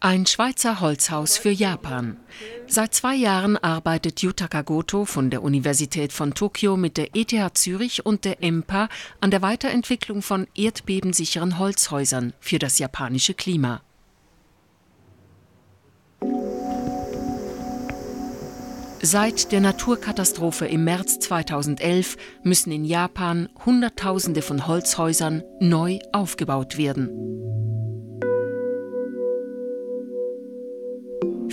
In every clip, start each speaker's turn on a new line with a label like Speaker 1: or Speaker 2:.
Speaker 1: Ein Schweizer Holzhaus für Japan. Seit zwei Jahren arbeitet Yutaka Goto von der Universität von Tokio mit der ETH Zürich und der EMPA an der Weiterentwicklung von erdbebensicheren Holzhäusern für das japanische Klima. Seit der Naturkatastrophe im März 2011 müssen in Japan Hunderttausende von Holzhäusern neu aufgebaut werden.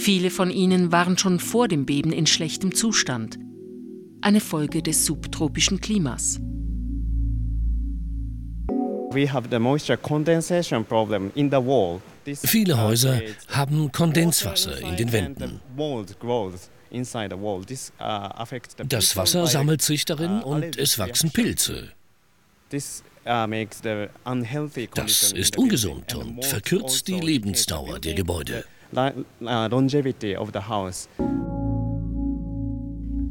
Speaker 1: Viele von ihnen waren schon vor dem Beben in schlechtem Zustand. Eine Folge des subtropischen Klimas.
Speaker 2: Viele Häuser haben Kondenswasser in den Wänden. Das Wasser sammelt sich darin und es wachsen Pilze. Das ist ungesund und verkürzt die Lebensdauer der Gebäude.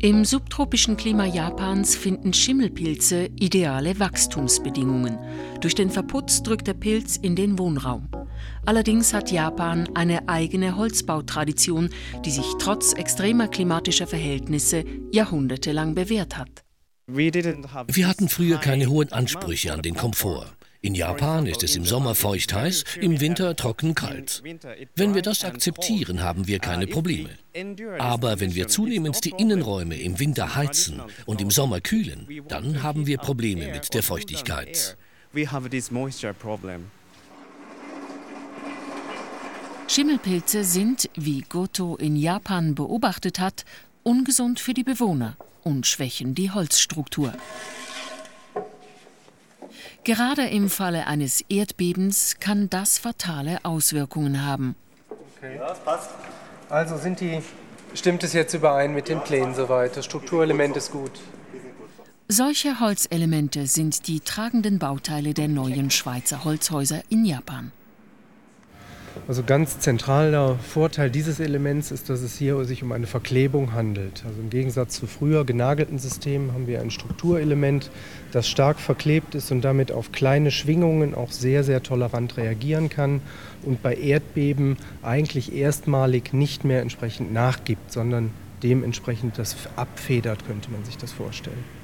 Speaker 1: Im subtropischen Klima Japans finden Schimmelpilze ideale Wachstumsbedingungen. Durch den Verputz drückt der Pilz in den Wohnraum. Allerdings hat Japan eine eigene Holzbautradition, die sich trotz extremer klimatischer Verhältnisse jahrhundertelang bewährt hat.
Speaker 2: Wir hatten früher keine hohen Ansprüche an den Komfort. In Japan ist es im Sommer feucht heiß, im Winter trocken kalt. Wenn wir das akzeptieren, haben wir keine Probleme. Aber wenn wir zunehmend die Innenräume im Winter heizen und im Sommer kühlen, dann haben wir Probleme mit der Feuchtigkeit.
Speaker 1: Schimmelpilze sind, wie Goto in Japan beobachtet hat, ungesund für die Bewohner und schwächen die Holzstruktur. Gerade im Falle eines Erdbebens kann das fatale Auswirkungen haben.
Speaker 3: Okay. Ja, passt. Also sind die, stimmt es jetzt überein mit den Plänen soweit? Das Strukturelement ist gut.
Speaker 1: Solche Holzelemente sind die tragenden Bauteile der neuen Schweizer Holzhäuser in Japan.
Speaker 3: Also ganz zentraler Vorteil dieses Elements ist, dass es hier sich um eine Verklebung handelt. Also im Gegensatz zu früher genagelten Systemen haben wir ein Strukturelement, das stark verklebt ist und damit auf kleine Schwingungen auch sehr, sehr tolerant reagieren kann und bei Erdbeben eigentlich erstmalig nicht mehr entsprechend nachgibt, sondern dementsprechend das abfedert, könnte man sich das vorstellen.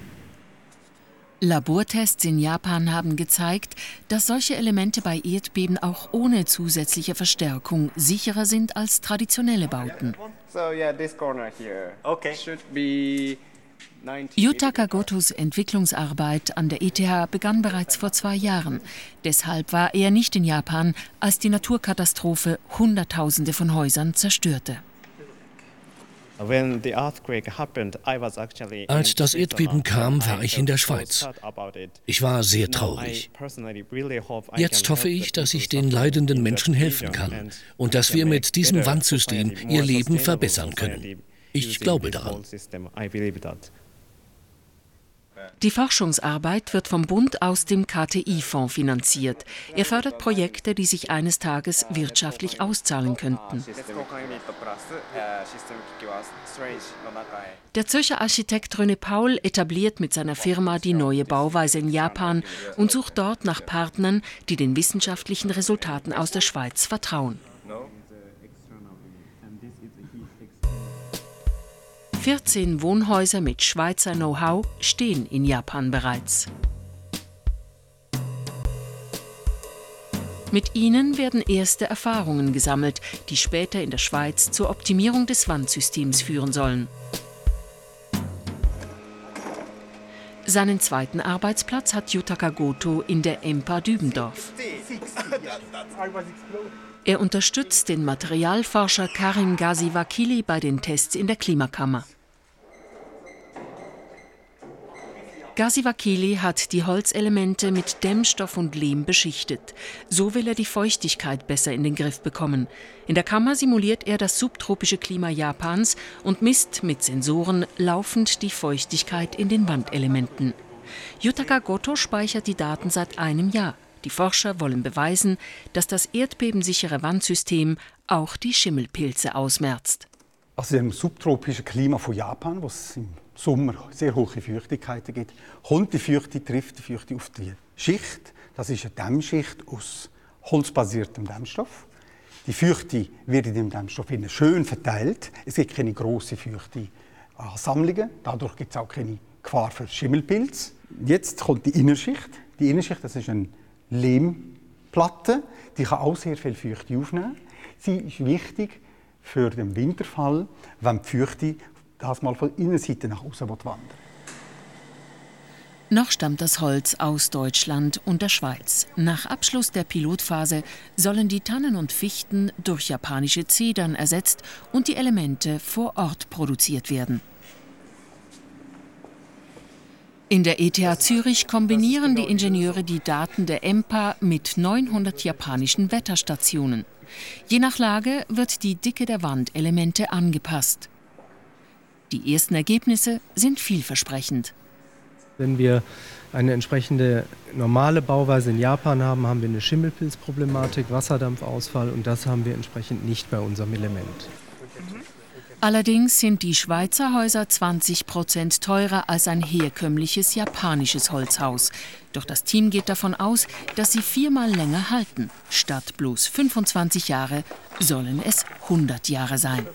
Speaker 1: Labortests in Japan haben gezeigt, dass solche Elemente bei Erdbeben auch ohne zusätzliche Verstärkung sicherer sind als traditionelle Bauten. Yutaka Gotos Entwicklungsarbeit an der ETH begann bereits vor zwei Jahren. Deshalb war er nicht in Japan, als die Naturkatastrophe Hunderttausende von Häusern zerstörte.
Speaker 2: Als das Erdbeben kam, war ich in der Schweiz. Ich war sehr traurig. Jetzt hoffe ich, dass ich den leidenden Menschen helfen kann und dass wir mit diesem Wandsystem ihr Leben verbessern können. Ich glaube daran.
Speaker 1: Die Forschungsarbeit wird vom Bund aus dem KTI-Fonds finanziert. Er fördert Projekte, die sich eines Tages wirtschaftlich auszahlen könnten. Der Zürcher Architekt René Paul etabliert mit seiner Firma die neue Bauweise in Japan und sucht dort nach Partnern, die den wissenschaftlichen Resultaten aus der Schweiz vertrauen. 14 Wohnhäuser mit Schweizer Know-how stehen in Japan bereits. Mit ihnen werden erste Erfahrungen gesammelt, die später in der Schweiz zur Optimierung des Wandsystems führen sollen. Seinen zweiten Arbeitsplatz hat Yutaka Goto in der EMPA Dübendorf. Er unterstützt den Materialforscher Karim Ghazi-Wakili bei den Tests in der Klimakammer. Ghazi-Wakili hat die Holzelemente mit Dämmstoff und Lehm beschichtet. So will er die Feuchtigkeit besser in den Griff bekommen. In der Kammer simuliert er das subtropische Klima Japans und misst mit Sensoren laufend die Feuchtigkeit in den Wandelementen. Yutaka Goto speichert die Daten seit einem Jahr. Die Forscher wollen beweisen, dass das erdbebensichere Wandsystem auch die Schimmelpilze ausmerzt.
Speaker 4: Also im subtropischen Klima von Japan, wo es im Sommer sehr hohe Feuchtigkeiten gibt, kommt die Feuchte, trifft die Feuchte auf die Schicht. Das ist eine Dämmschicht aus holzbasiertem Dämmstoff. Die Feuchte wird in dem Dämmstoff schön verteilt. Es gibt keine grossen feuchte Ansammlungen. Dadurch gibt es auch keine Gefahr für Schimmelpilz. Jetzt kommt die Innenschicht. Die Innenschicht das ist eine Lehmplatte. Die kann auch sehr viel Feuchte aufnehmen. Sie ist wichtig für den Winterfall, wenn die Feuchte das mal von Innenseite nach außen wandern
Speaker 1: noch stammt das Holz aus Deutschland und der Schweiz. Nach Abschluss der Pilotphase sollen die Tannen und Fichten durch japanische Zedern ersetzt und die Elemente vor Ort produziert werden. In der ETH Zürich kombinieren die Ingenieure die Daten der EMPA mit 900 japanischen Wetterstationen. Je nach Lage wird die Dicke der Wandelemente angepasst. Die ersten Ergebnisse sind vielversprechend.
Speaker 3: Wenn wir eine entsprechende normale Bauweise in Japan haben, haben wir eine Schimmelpilzproblematik, Wasserdampfausfall und das haben wir entsprechend nicht bei unserem Element.
Speaker 1: Allerdings sind die Schweizer Häuser 20 Prozent teurer als ein herkömmliches japanisches Holzhaus. Doch das Team geht davon aus, dass sie viermal länger halten. Statt bloß 25 Jahre sollen es 100 Jahre sein.